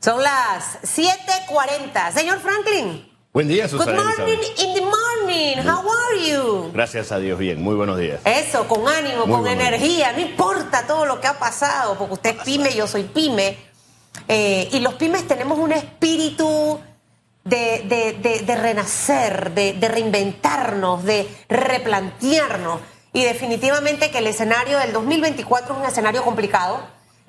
Son las 7:40. Señor Franklin. Buen día, Susana. Good morning in the morning. How are you? Gracias a Dios, bien. Muy buenos días. Eso, con ánimo, Muy con energía. No importa todo lo que ha pasado, porque usted es pyme, yo soy pyme. Eh, y los pymes tenemos un espíritu de, de- de- de renacer, de, de reinventarnos, de replantearnos. Y definitivamente que el escenario del 2024 es un escenario complicado.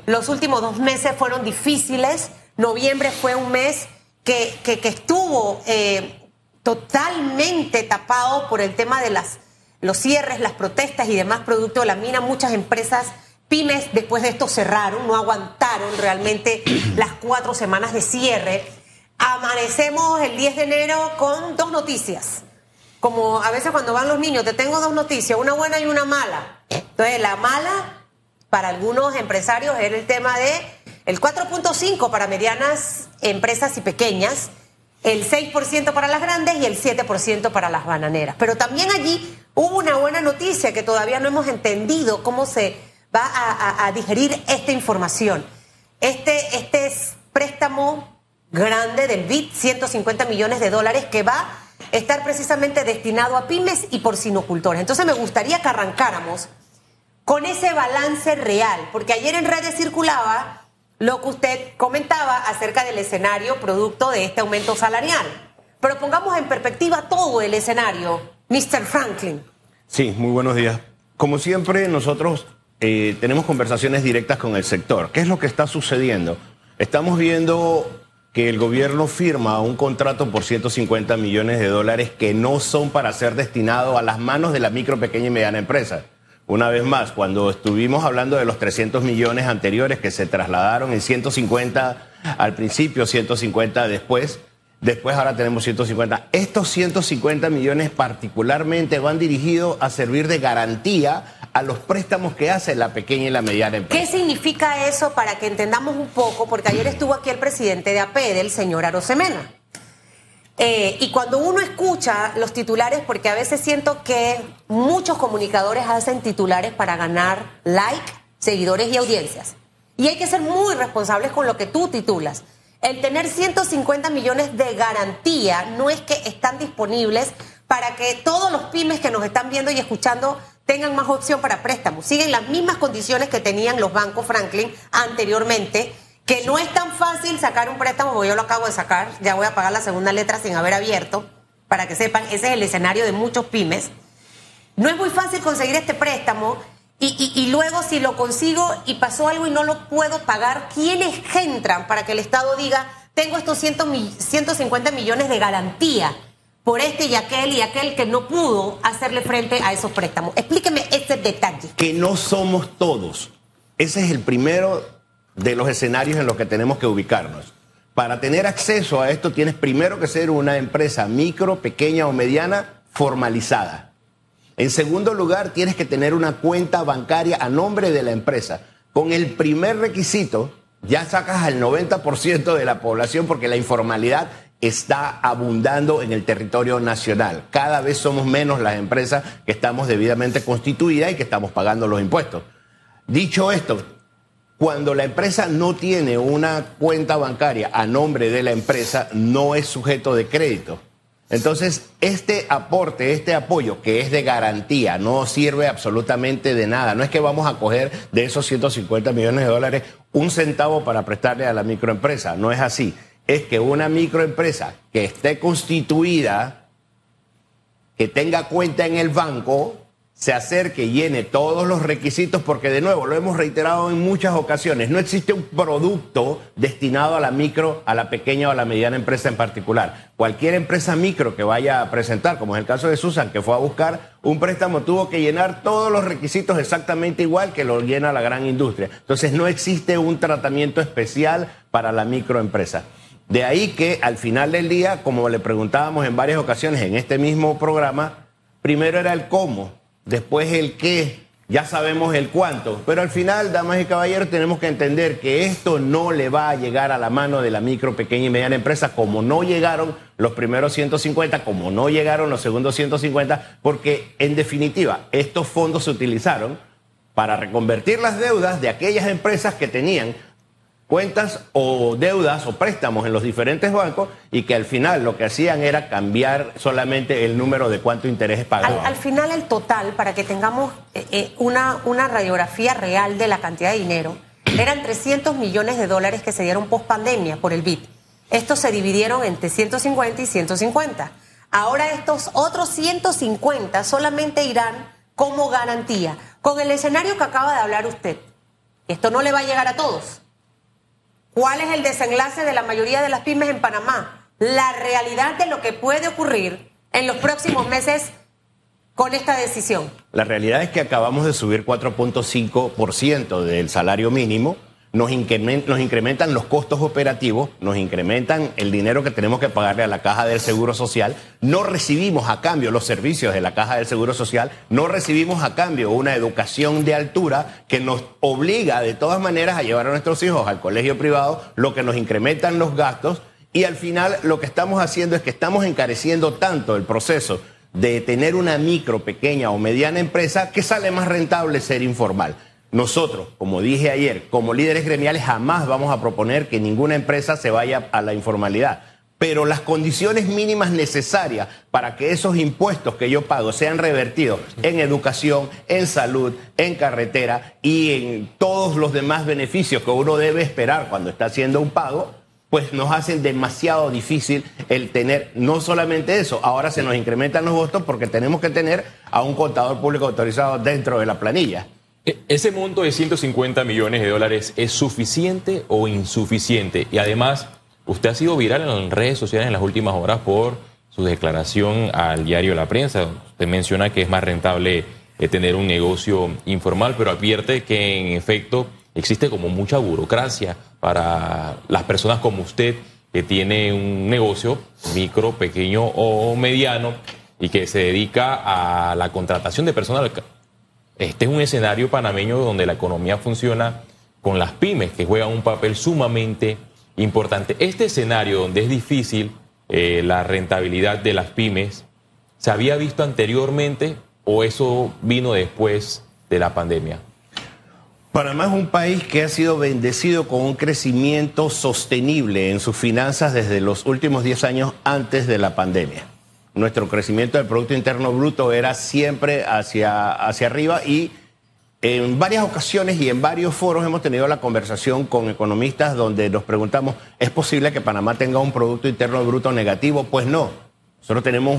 Los últimos dos meses fueron difíciles. Noviembre fue un mes que, que- que estuvo eh, totalmente tapado por el tema de las, los cierres, las protestas y demás producto de la mina. Muchas empresas pymes después de esto cerraron, no aguantaron realmente las cuatro semanas de cierre. Amanecemos el 10 de enero con dos noticias. Como a veces cuando van los niños, te tengo dos noticias, una buena y una mala. Entonces, la mala para algunos empresarios era el tema de el 4.5 para medianas empresas y pequeñas, el 6% para las grandes y el 7% para las bananeras. Pero también allí hubo una buena noticia que todavía no hemos entendido cómo se va a, digerir esta información. Este, este es préstamo grande del BID, 150 millones de dólares, que va a estar precisamente destinado a pymes y porcinocultores. Entonces me gustaría que arrancáramos con ese balance real, porque ayer en redes circulaba lo que usted comentaba acerca del escenario producto de este aumento salarial. Pero pongamos en perspectiva todo el escenario, Mr. Franklin. Sí, muy buenos días. Como siempre, nosotros eh, tenemos conversaciones directas con el sector. ¿Qué es lo que está sucediendo? Estamos viendo que el gobierno firma un contrato por 150 millones de dólares que no son para ser destinados a las manos de la micro, pequeña y mediana empresa. Una vez más, cuando estuvimos hablando de los 300 millones anteriores que se trasladaron en 150 al principio, 150 después, después ahora tenemos 150. Estos 150 millones particularmente van dirigidos a servir de garantía a los préstamos que hace la pequeña y la mediana empresa. ¿Qué significa eso para que entendamos un poco? Porque ayer estuvo aquí el presidente de APED, el señor Arosemena. Eh, y cuando uno escucha los titulares, porque a veces siento que muchos comunicadores hacen titulares para ganar like, seguidores y audiencias. Y hay que ser muy responsables con lo que tú titulas. El tener 150 millones de garantía no es que están disponibles para que todos los pymes que nos están viendo y escuchando tengan más opción para préstamos. Siguen las mismas condiciones que tenían los bancos Franklin anteriormente, que no es tan fácil sacar un préstamo, porque yo lo acabo de sacar, ya voy a pagar la segunda letra sin haber abierto, para que sepan, ese es el escenario de muchos pymes. No es muy fácil conseguir este préstamo y, luego si lo consigo y pasó algo y no lo puedo pagar, ¿quiénes entran para que el Estado diga, tengo estos 100 mi- 150 millones de garantía por este y aquel y aquel que no pudo hacerle frente a esos préstamos? Explíqueme ese detalle. que no somos todos. Ese es el primero de los escenarios en los que tenemos que ubicarnos. Para tener acceso a esto tienes primero que ser una empresa micro, pequeña o mediana formalizada. En segundo lugar, tienes que tener una cuenta bancaria a nombre de la empresa. Con el primer requisito, ya sacas al 90% de la población porque la informalidad está abundando en el territorio nacional. Cada vez somos menos las empresas que estamos debidamente constituidas y que estamos pagando los impuestos. Dicho esto, cuando la empresa no tiene una cuenta bancaria a nombre de la empresa, no es sujeto de crédito. Entonces, este aporte, este apoyo que es de garantía, no sirve absolutamente de nada. No es que vamos a coger de esos 150 millones de dólares un centavo para prestarle a la microempresa. No es así. Es que una microempresa que esté constituida, que tenga cuenta en el banco, se acerque, llene todos los requisitos, porque de nuevo, lo hemos reiterado en muchas ocasiones, no existe un producto destinado a la micro, a la pequeña o a la mediana empresa en particular. Cualquier empresa micro que vaya a presentar, como es el caso de Susan, que fue a buscar un préstamo, tuvo que llenar todos los requisitos exactamente igual que lo llena la gran industria. Entonces no existe un tratamiento especial para la microempresa. De ahí que al final del día, como le preguntábamos en varias ocasiones en este mismo programa, primero era el cómo, después el qué, ya sabemos el cuánto, pero al final, damas y caballeros, tenemos que entender que esto no le va a llegar a la mano de la micro, pequeña y mediana empresa, como no llegaron los primeros 150, como no llegaron los segundos 150, porque en definitiva, estos fondos se utilizaron para reconvertir las deudas de aquellas empresas que tenían cuentas o deudas o préstamos en los diferentes bancos y que al final lo que hacían era cambiar solamente el número de cuánto interés pagaban. Al, al final el total, para que tengamos eh, eh, una, una radiografía real de la cantidad de dinero, eran 300 millones de dólares que se dieron post pandemia por el BID. Estos se dividieron entre 150 y 150. Ahora estos otros 150 solamente irán como garantía. Con el escenario que acaba de hablar usted, esto no le va a llegar a todos ¿Cuál es el desenlace de la mayoría de las pymes en Panamá? La realidad de lo que puede ocurrir en los próximos meses con esta decisión. La realidad es que acabamos de subir 4.5% del salario mínimo nos, incrementan los costos operativos, nos incrementan el dinero que tenemos que pagarle a la Caja del Seguro Social, no recibimos a cambio los servicios de la Caja del Seguro Social, no recibimos a cambio una educación de altura que nos obliga de todas maneras a llevar a nuestros hijos al colegio privado, lo que nos incrementan los gastos. Y al final lo que estamos haciendo es que estamos encareciendo tanto el proceso de tener una micro, pequeña o mediana empresa que sale más rentable ser informal. Nosotros, como dije ayer, como líderes gremiales jamás vamos a proponer que ninguna empresa se vaya a la informalidad. Pero las condiciones mínimas necesarias para que esos impuestos que yo pago sean revertidos en educación, en salud, en carretera y en todos los demás beneficios que uno debe esperar cuando está haciendo un pago, pues nos hacen demasiado difícil el tener no solamente eso, ahora se nos incrementan los costos porque tenemos que tener a un contador público autorizado dentro de la planilla. E, ¿Ese monto de 150 millones de dólares es suficiente o insuficiente? Y además, usted ha sido viral en redes sociales en las últimas horas por su declaración al diario La Prensa. Usted menciona que es más rentable eh, tener un negocio informal, pero advierte que en efecto existe como mucha burocracia para las personas como usted que tiene un negocio micro, pequeño o mediano y que se dedica a la contratación de personal este es un escenario panameño donde la economía funciona con las pymes, que juegan un papel sumamente importante. Este escenario donde es difícil eh, la rentabilidad de las pymes, ¿se había visto anteriormente o eso vino después de la pandemia? Panamá es un país que ha sido bendecido con un crecimiento sostenible en sus finanzas desde los últimos 10 años antes de la pandemia nuestro crecimiento del Producto Interno Bruto era siempre hacia, hacia arriba y en varias ocasiones y en varios foros hemos tenido la conversación con economistas donde nos preguntamos, ¿es posible que Panamá tenga un Producto Interno Bruto negativo? Pues no. Nosotros tenemos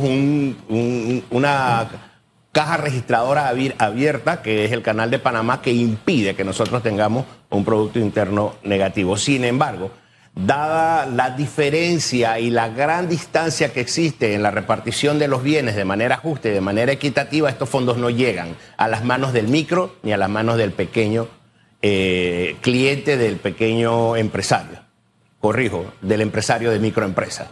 una caja registradora abierta, que es el canal de Panamá, que impide que nosotros tengamos un Producto Interno negativo. Sin embargo, dada la diferencia y la gran distancia que existe en la repartición de los bienes de manera justa y de manera equitativa, estos fondos no llegan a las manos del micro ni a las manos del pequeño eh, cliente, del pequeño empresario. Corrijo, del empresario de microempresa.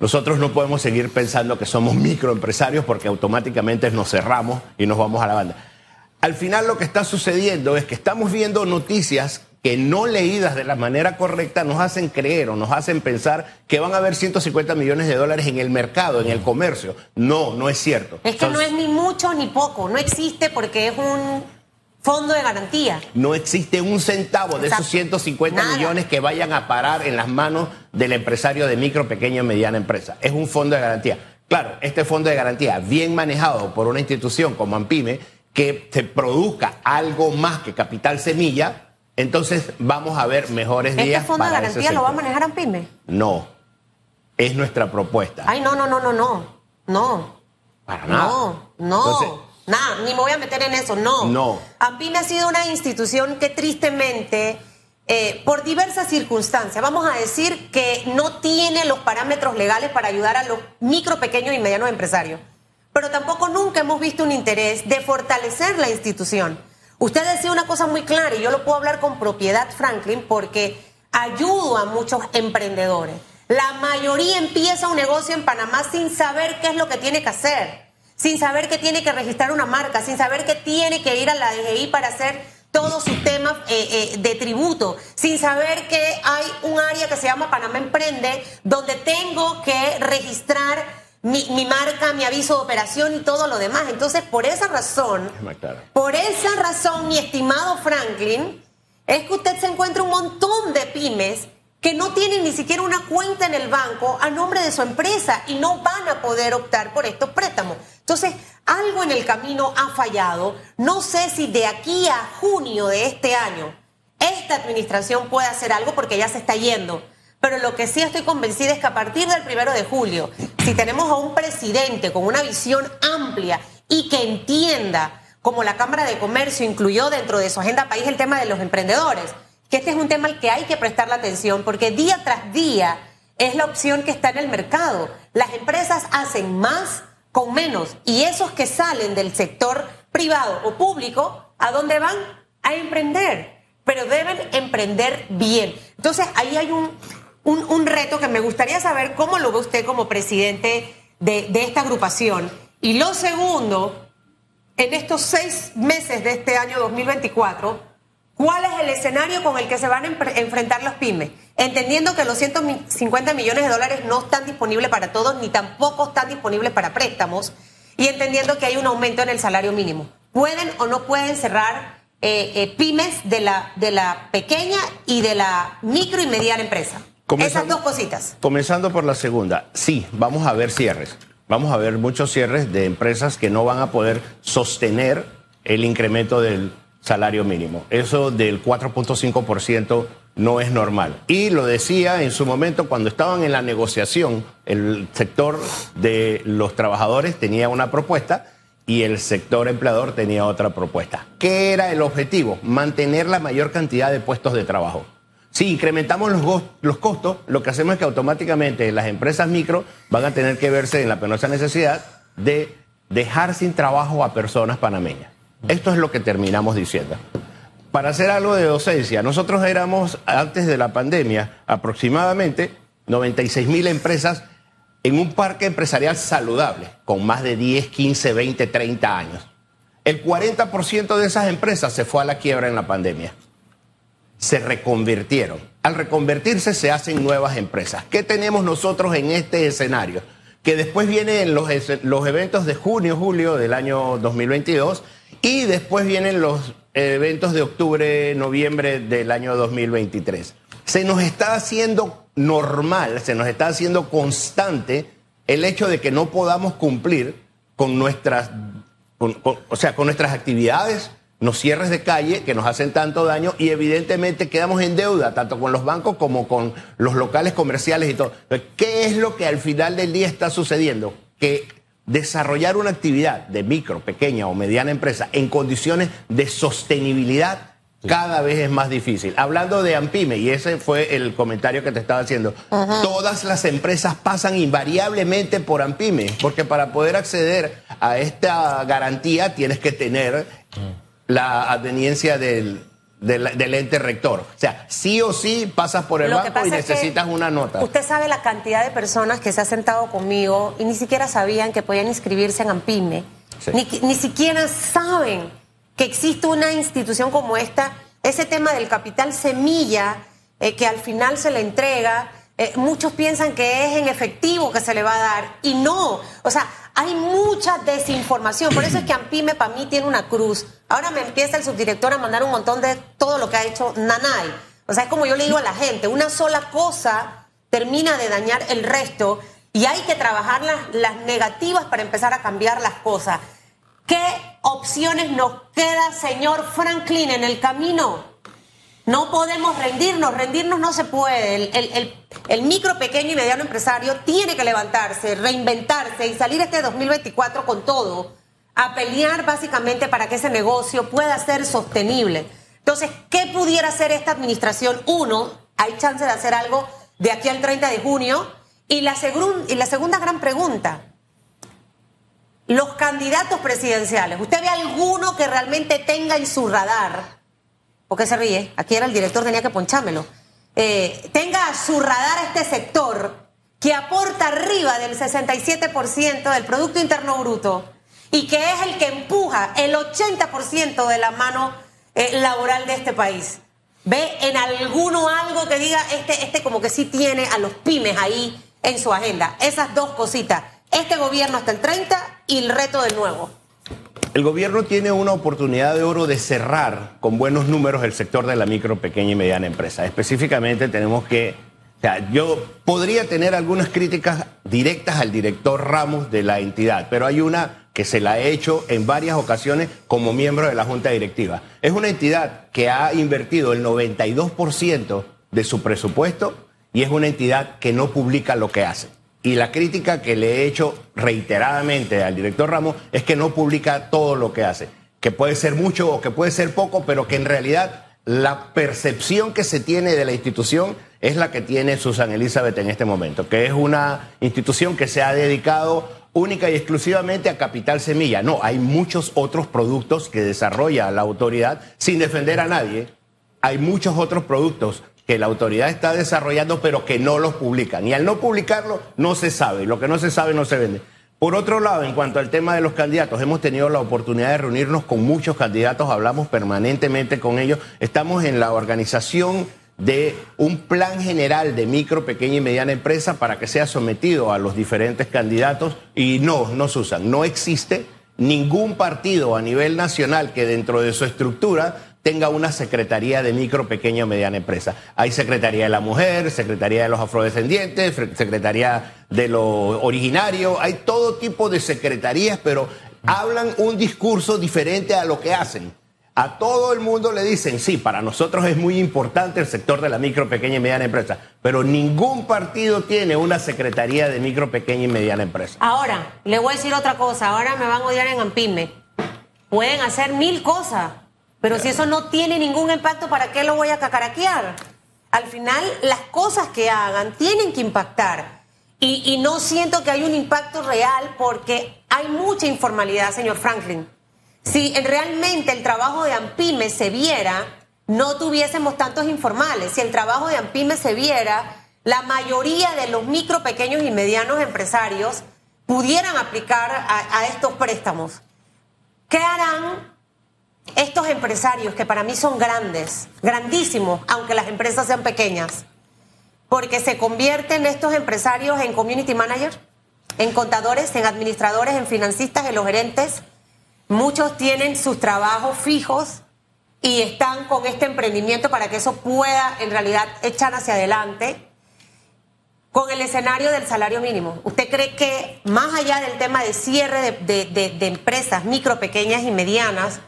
Nosotros no podemos seguir pensando que somos microempresarios porque automáticamente nos cerramos y nos vamos a la banda. Al final lo que está sucediendo es que estamos viendo noticias que no leídas de la manera correcta nos hacen creer o nos hacen pensar que van a haber 150 millones de dólares en el mercado, en el comercio. No, no es cierto. Es que no es ni mucho ni poco, no existe porque es un fondo de garantía. No existe un centavo de esos 150 millones que vayan a parar en las manos del empresario de micro, pequeña y mediana empresa. Es un fondo de garantía. Claro, este fondo de garantía, bien manejado por una institución como AMPIME, que se produzca algo más que capital semilla, entonces vamos a ver mejores días. ¿Este fondo de garantía lo va a manejar AMPIME? No. Es nuestra propuesta. Ay, no, no, no, no, no. No. Para nada. No, no. nada, ni me voy a meter en eso, no. No. AMPIME ha sido una institución que tristemente, eh, por diversas circunstancias, vamos a decir que no tiene los parámetros legales para ayudar a los micro, pequeños y medianos empresarios. Pero tampoco nunca hemos visto un interés de fortalecer la institución. Usted decía una cosa muy clara y yo lo puedo hablar con propiedad, Franklin, porque ayudo a muchos emprendedores. La mayoría empieza un negocio en Panamá sin saber qué es lo que tiene que hacer, sin saber que tiene que registrar una marca, sin saber que tiene que ir a la DGI para hacer todos sus temas eh, eh, de tributo, sin saber que hay un área que se llama Panamá Emprende, donde tengo que registrar mi, marca, mi aviso de operación y todo lo demás. Entonces, por esa razón, por esa razón, mi estimado Franklin, es que usted se encuentra un montón de pymes que no tienen ni siquiera una cuenta en el banco a nombre de su empresa y no van a poder optar por estos préstamos. Entonces, algo en el camino ha fallado. No sé si de aquí a junio de este año esta administración puede hacer algo porque ya se está yendo. Pero lo que sí estoy convencida es que a partir del primero de julio, si tenemos a un presidente con una visión amplia y que entienda, como la Cámara de Comercio incluyó dentro de su agenda país el tema de los emprendedores, que este es un tema al que hay que prestar la atención porque día tras día es la opción que está en el mercado. Las empresas hacen más con menos y esos que salen del sector privado o público, ¿a dónde van? A emprender, pero deben emprender bien. Entonces ahí hay un, reto que me gustaría saber cómo lo ve usted como presidente de, de esta agrupación. Y lo segundo, en estos seis meses de este año 2024, ¿Cuál es el escenario con el que se van a enfrentar los pymes? Entendiendo que los 150 millones de dólares no están disponibles para todos, ni tampoco están disponibles para préstamos, y entendiendo que hay un aumento en el salario mínimo. ¿Pueden o no pueden cerrar eh, eh, pymes de la, de la pequeña y de la micro y mediana empresa? Esas dos cositas. Comenzando por la segunda, sí, vamos a ver cierres. Vamos a ver muchos cierres de empresas que no van a poder sostener el incremento del salario mínimo. Eso del 4.5% no es normal. Y lo decía en su momento cuando estaban en la negociación, el sector de los trabajadores tenía una propuesta y el sector empleador tenía otra propuesta. ¿Qué era el objetivo? Mantener la mayor cantidad de puestos de trabajo. Si incrementamos los, costos, lo que hacemos es que automáticamente las empresas micro van a tener que verse en la penosa necesidad de dejar sin trabajo a personas panameñas. Esto es lo que terminamos diciendo. Para hacer algo de docencia, nosotros éramos, antes de la pandemia, aproximadamente 96 mil empresas en un parque empresarial saludable, con más de 10, 15, 20, 30 años. El 40% de esas empresas se fue a la quiebra en la pandemia. Se reconvirtieron. Al reconvertirse se hacen nuevas empresas. ¿Qué tenemos nosotros en este escenario? Que después vienen los, los eventos de junio, julio del año 2022 y después vienen los eventos de octubre, noviembre del año 2023. Se nos está haciendo normal, se nos está haciendo constante el hecho de que no podamos cumplir con nuestras, o sea, con nuestras actividades, los cierres de calle que nos hacen tanto daño y evidentemente quedamos en deuda tanto con los bancos como con los locales comerciales y todo. ¿Qué es lo que al final del día está sucediendo? Que desarrollar una actividad de micro, pequeña o mediana empresa en condiciones de sostenibilidad cada vez es más difícil. Hablando de AMPIME, y ese fue el comentario que te estaba haciendo, todas las empresas pasan invariablemente por AMPIME, porque para poder acceder a esta garantía tienes que tener la adveniencia del, del, ente rector. O sea, sí o sí pasas por el banco y necesitas una nota. Usted sabe la cantidad de personas que se ha sentado conmigo y ni siquiera sabían que podían inscribirse en AMPIME. Ni, ni siquiera saben que existe una institución como esta. Ese tema del capital semilla eh, que al final se le entrega eh, muchos piensan que es en efectivo que se le va a dar y no. O sea, hay mucha desinformación. Por eso es que AMPIME para mí tiene una cruz. Ahora me empieza el subdirector a mandar un montón de todo lo que ha hecho Nanay. O sea, es como yo le digo a la gente, una sola cosa termina de dañar el resto y hay que trabajar las, las negativas para empezar a cambiar las cosas. ¿Qué opciones nos queda, señor Franklin, en el camino? No podemos rendirnos, rendirnos no se puede. El, micro, pequeño y mediano empresario tiene que levantarse, reinventarse y salir este 2024 con todo, a pelear básicamente para que ese negocio pueda ser sostenible. Entonces, ¿qué pudiera hacer esta administración? Uno, hay chance de hacer algo de aquí al 30 de junio. Y la, y la segunda gran pregunta, los candidatos presidenciales, ¿usted ve alguno que realmente tenga en su radar? ¿Por qué se ríe? Aquí era el director, tenía que ponchármelo. Eh, tenga a su radar este sector que aporta arriba del 67% del Producto Interno Bruto y que es el que empuja el 80% de la mano eh, laboral de este país. ¿Ve en alguno algo que diga, este, este como que sí tiene a los pymes ahí en su agenda? Esas dos cositas. Este gobierno hasta el 30 y el reto del nuevo. El gobierno tiene una oportunidad de oro de cerrar con buenos números el sector de la micro, pequeña y mediana empresa. Específicamente tenemos que, o sea, yo podría tener algunas críticas directas al director Ramos de la entidad, pero hay una que se la he hecho en varias ocasiones como miembro de la Junta Directiva. Es una entidad que ha invertido el 92% de su presupuesto y es una entidad que no publica lo que hace. Y la crítica que le he hecho reiteradamente al director Ramos es que no publica todo lo que hace, que puede ser mucho o que puede ser poco, pero que en realidad la percepción que se tiene de la institución es la que tiene Susan Elizabeth en este momento, que es una institución que se ha dedicado única y exclusivamente a Capital Semilla. No, hay muchos otros productos que desarrolla la autoridad sin defender a nadie. Hay muchos otros productos que la autoridad está desarrollando, pero que no los publican. Y al no publicarlo, no se sabe. Lo que no se sabe no se vende. Por otro lado, en cuanto al tema de los candidatos, hemos tenido la oportunidad de reunirnos con muchos candidatos, hablamos permanentemente con ellos. Estamos en la organización de un plan general de micro, pequeña y mediana empresa para que sea sometido a los diferentes candidatos. Y no, no usan. No existe ningún partido a nivel nacional que dentro de su estructura tenga una secretaría de micro, pequeña o mediana empresa. Hay secretaría de la mujer, secretaría de los afrodescendientes, secretaría de lo originario, hay todo tipo de secretarías, pero hablan un discurso diferente a lo que hacen. A todo el mundo le dicen, sí, para nosotros es muy importante el sector de la micro, pequeña y mediana empresa, pero ningún partido tiene una secretaría de micro, pequeña y mediana empresa. Ahora, le voy a decir otra cosa, ahora me van a odiar en Ampime. Pueden hacer mil cosas, pero si eso no tiene ningún impacto, ¿para qué lo voy a cacaraquear? Al final, las cosas que hagan tienen que impactar. Y, no siento que hay un impacto real porque hay mucha informalidad, señor Franklin. Si realmente el trabajo de AMPIME se viera, no tuviésemos tantos informales. Si el trabajo de AMPIME se viera, la mayoría de los micro, pequeños y medianos empresarios pudieran aplicar a, a estos préstamos. ¿Qué harán estos empresarios que para mí son grandes, grandísimos, aunque las empresas sean pequeñas, porque se convierten estos empresarios en community managers, en contadores, en administradores, en financistas, en los gerentes. Muchos tienen sus trabajos fijos y están con este emprendimiento para que eso pueda en realidad echar hacia adelante. Con el escenario del salario mínimo, ¿usted cree que más allá del tema de cierre de, de empresas micro, pequeñas y medianas,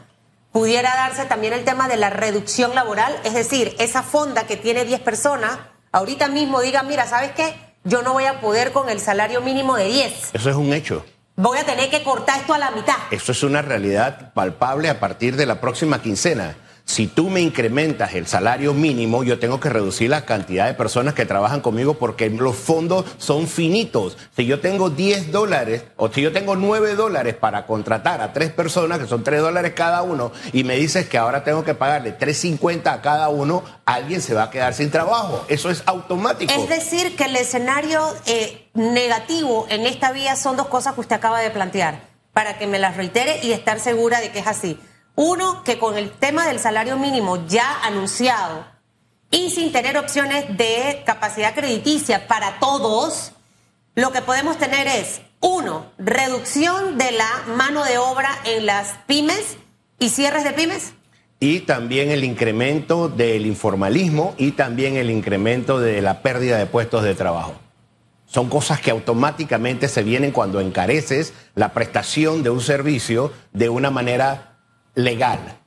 pudiera darse también el tema de la reducción laboral, es decir, esa fonda que tiene 10 personas, ahorita mismo diga, mira, ¿sabes qué? Yo no voy a poder con el salario mínimo de 10. Eso es un hecho. Voy a tener que cortar esto a la mitad. Eso es una realidad palpable a partir de la próxima quincena. Si tú me incrementas el salario mínimo, yo tengo que reducir la cantidad de personas que trabajan conmigo porque los fondos son finitos. Si yo tengo 10 dólares o si yo tengo 9 dólares para contratar a tres personas, que son 3 dólares cada uno, y me dices que ahora tengo que pagarle 3.50 a cada uno, alguien se va a quedar sin trabajo. Eso es automático. Es decir, que el escenario eh, negativo en esta vía son dos cosas que usted acaba de plantear, para que me las reitere y estar segura de que es así. Uno, que con el tema del salario mínimo ya anunciado y sin tener opciones de capacidad crediticia para todos, lo que podemos tener es, uno, reducción de la mano de obra en las pymes y cierres de pymes. Y también el incremento del informalismo y también el incremento de la pérdida de puestos de trabajo. Son cosas que automáticamente se vienen cuando encareces la prestación de un servicio de una manera legal.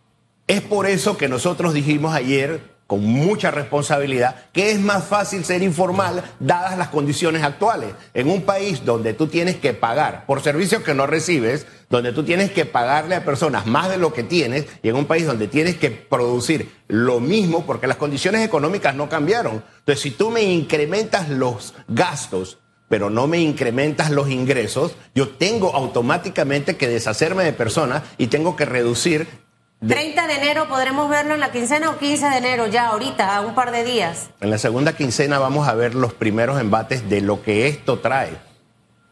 Es por eso que nosotros dijimos ayer, con mucha responsabilidad, que es más fácil ser informal dadas las condiciones actuales. En un país donde tú tienes que pagar por servicios que no recibes, donde tú tienes que pagarle a personas más de lo que tienes, y en un país donde tienes que producir lo mismo porque las condiciones económicas no cambiaron. Entonces, si tú me incrementas los gastos, pero no me incrementas los ingresos, yo tengo automáticamente que deshacerme de personas y tengo que reducir. 30 de enero podremos verlo en la quincena o 15 de enero ya ahorita, a un par de días. En la segunda quincena vamos a ver los primeros embates de lo que esto trae,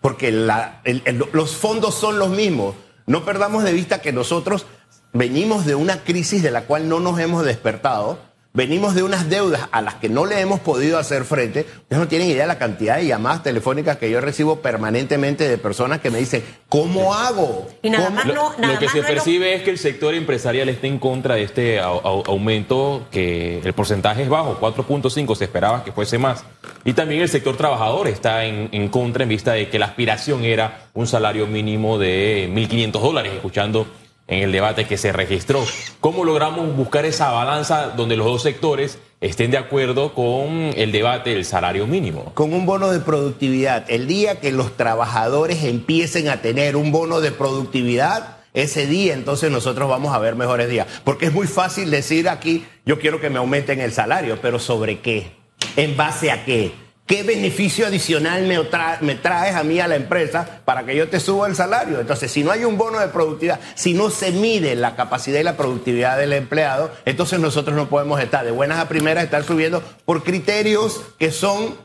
porque los fondos son los mismos. No perdamos de vista que nosotros venimos de una crisis de la cual no nos hemos despertado venimos de unas deudas a las que no le hemos podido hacer frente. Ustedes no tienen idea de la cantidad de llamadas telefónicas que yo recibo permanentemente de personas que me dicen, ¿cómo hago? Y nada ¿Cómo? más Lo, no, nada lo que más se no es lo- percibe es que el sector empresarial está en contra de este au- au- aumento, que el porcentaje es bajo, 4.5, se esperaba que fuese más. Y también el sector trabajador está en, en contra en vista de que la aspiración era un salario mínimo de 1.500 dólares, escuchando en el debate que se registró. ¿Cómo logramos buscar esa balanza donde los dos sectores estén de acuerdo con el debate del salario mínimo? con un bono de productividad. El día que los trabajadores empiecen a tener un bono de productividad, ese día entonces nosotros vamos a ver mejores días. Porque es muy fácil decir aquí, yo quiero que me aumenten el salario, pero ¿sobre qué? ¿En base a qué? ¿Qué beneficio adicional me, tra- me traes a mí a la empresa para que yo te suba el salario? Entonces, si no hay un bono de productividad, si no se mide la capacidad y la productividad del empleado, entonces nosotros no podemos estar de buenas a primeras, estar subiendo por criterios que son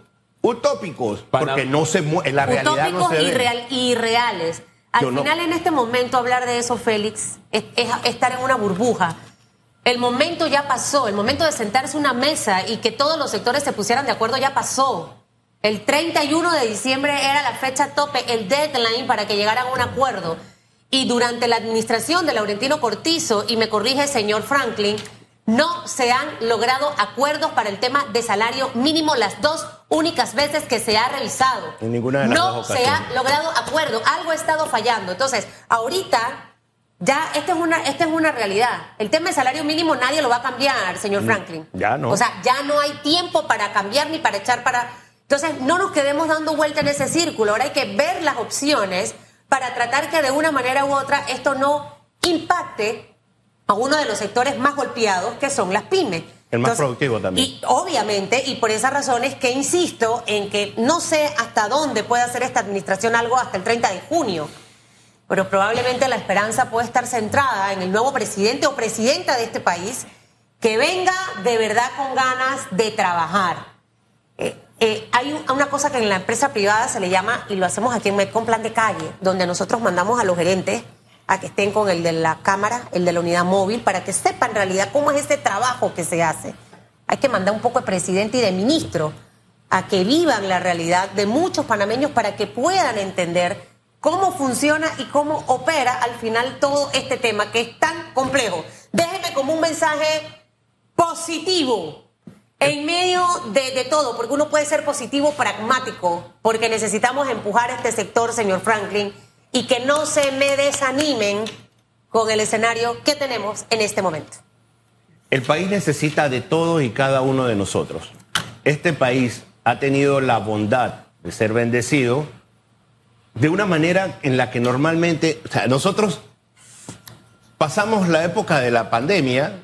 utópicos, Para- porque no se en la realidad no utópicos se y, ve. real- y reales. Al Yo no- final, en este momento, hablar de eso, Félix, es, es estar en una burbuja. El momento ya pasó, el momento de sentarse una mesa y que todos los sectores se pusieran de acuerdo ya pasó. El 31 de diciembre era la fecha tope, el deadline para que llegaran a un acuerdo. Y durante la administración de Laurentino Cortizo, y me corrige el señor Franklin, no se han logrado acuerdos para el tema de salario mínimo las dos únicas veces que se ha revisado. En ninguna de las no dos se ha logrado acuerdo, algo ha estado fallando. Entonces, ahorita ya esta es una esta es una realidad. El tema del salario mínimo nadie lo va a cambiar, señor Franklin. Mm, ya no. O sea, ya no hay tiempo para cambiar ni para echar para Entonces, no nos quedemos dando vuelta en ese círculo. Ahora hay que ver las opciones para tratar que de una manera u otra esto no impacte a uno de los sectores más golpeados, que son las pymes. El más productivo también. Y obviamente, y por esa razón es que insisto en que no sé hasta dónde puede hacer esta administración algo hasta el 30 de junio, pero probablemente la esperanza puede estar centrada en el nuevo presidente o presidenta de este país que venga de verdad con ganas de trabajar. Eh, eh, hay un- una cosa que en la empresa privada se le llama, y lo hacemos aquí en Medcom Plan de Calle, donde nosotros mandamos a los gerentes a que estén con el de la cámara, el de la unidad móvil, para que sepan en realidad cómo es este trabajo que se hace. Hay que mandar un poco de presidente y de ministro a que vivan la realidad de muchos panameños para que puedan entender cómo funciona y cómo opera al final todo este tema que es tan complejo. Déjeme como un mensaje positivo en medio de, todo, porque uno puede ser positivo, pragmático, porque necesitamos empujar este sector, señor Franklin, y que no se me desanimen con el escenario que tenemos en este momento. El país necesita de todos y cada uno de nosotros. Este país ha tenido la bondad de ser bendecido de una manera en la que normalmente, o sea, nosotros pasamos la época de la pandemia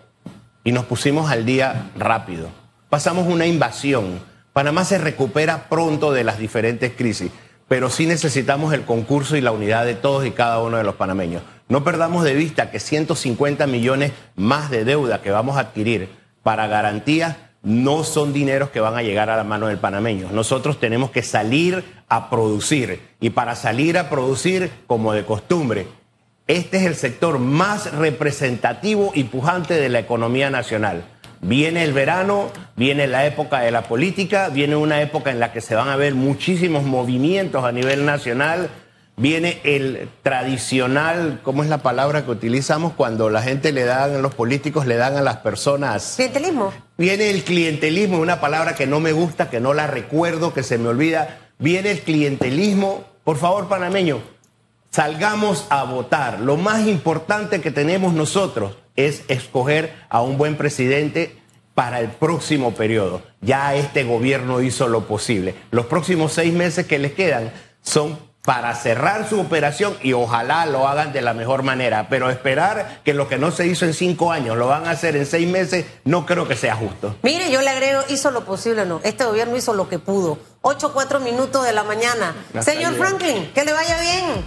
y nos pusimos al día rápido. Pasamos una invasión. Panamá se recupera pronto de las diferentes crisis, pero sí necesitamos el concurso y la unidad de todos y cada uno de los panameños. No perdamos de vista que 150 millones más de deuda que vamos a adquirir para garantías no son dineros que van a llegar a la mano del panameño. Nosotros tenemos que salir a producir y para salir a producir, como de costumbre, este es el sector más representativo y pujante de la economía nacional. Viene el verano, viene la época de la política, viene una época en la que se van a ver muchísimos movimientos a nivel nacional, viene el tradicional, ¿cómo es la palabra que utilizamos cuando la gente le dan, los políticos le dan a las personas? Clientelismo. Viene el clientelismo, una palabra que no me gusta, que no la recuerdo, que se me olvida. Viene el clientelismo. Por favor, panameño, salgamos a votar. Lo más importante que tenemos nosotros es escoger a un buen presidente para el próximo periodo. Ya este gobierno hizo lo posible. Los próximos seis meses que les quedan son para cerrar su operación y ojalá lo hagan de la mejor manera. Pero esperar que lo que no se hizo en cinco años lo van a hacer en seis meses, no creo que sea justo. Mire, yo le agrego, hizo lo posible, no. Este gobierno hizo lo que pudo. Ocho, cuatro minutos de la mañana. Hasta Señor. Franklin, que le vaya bien.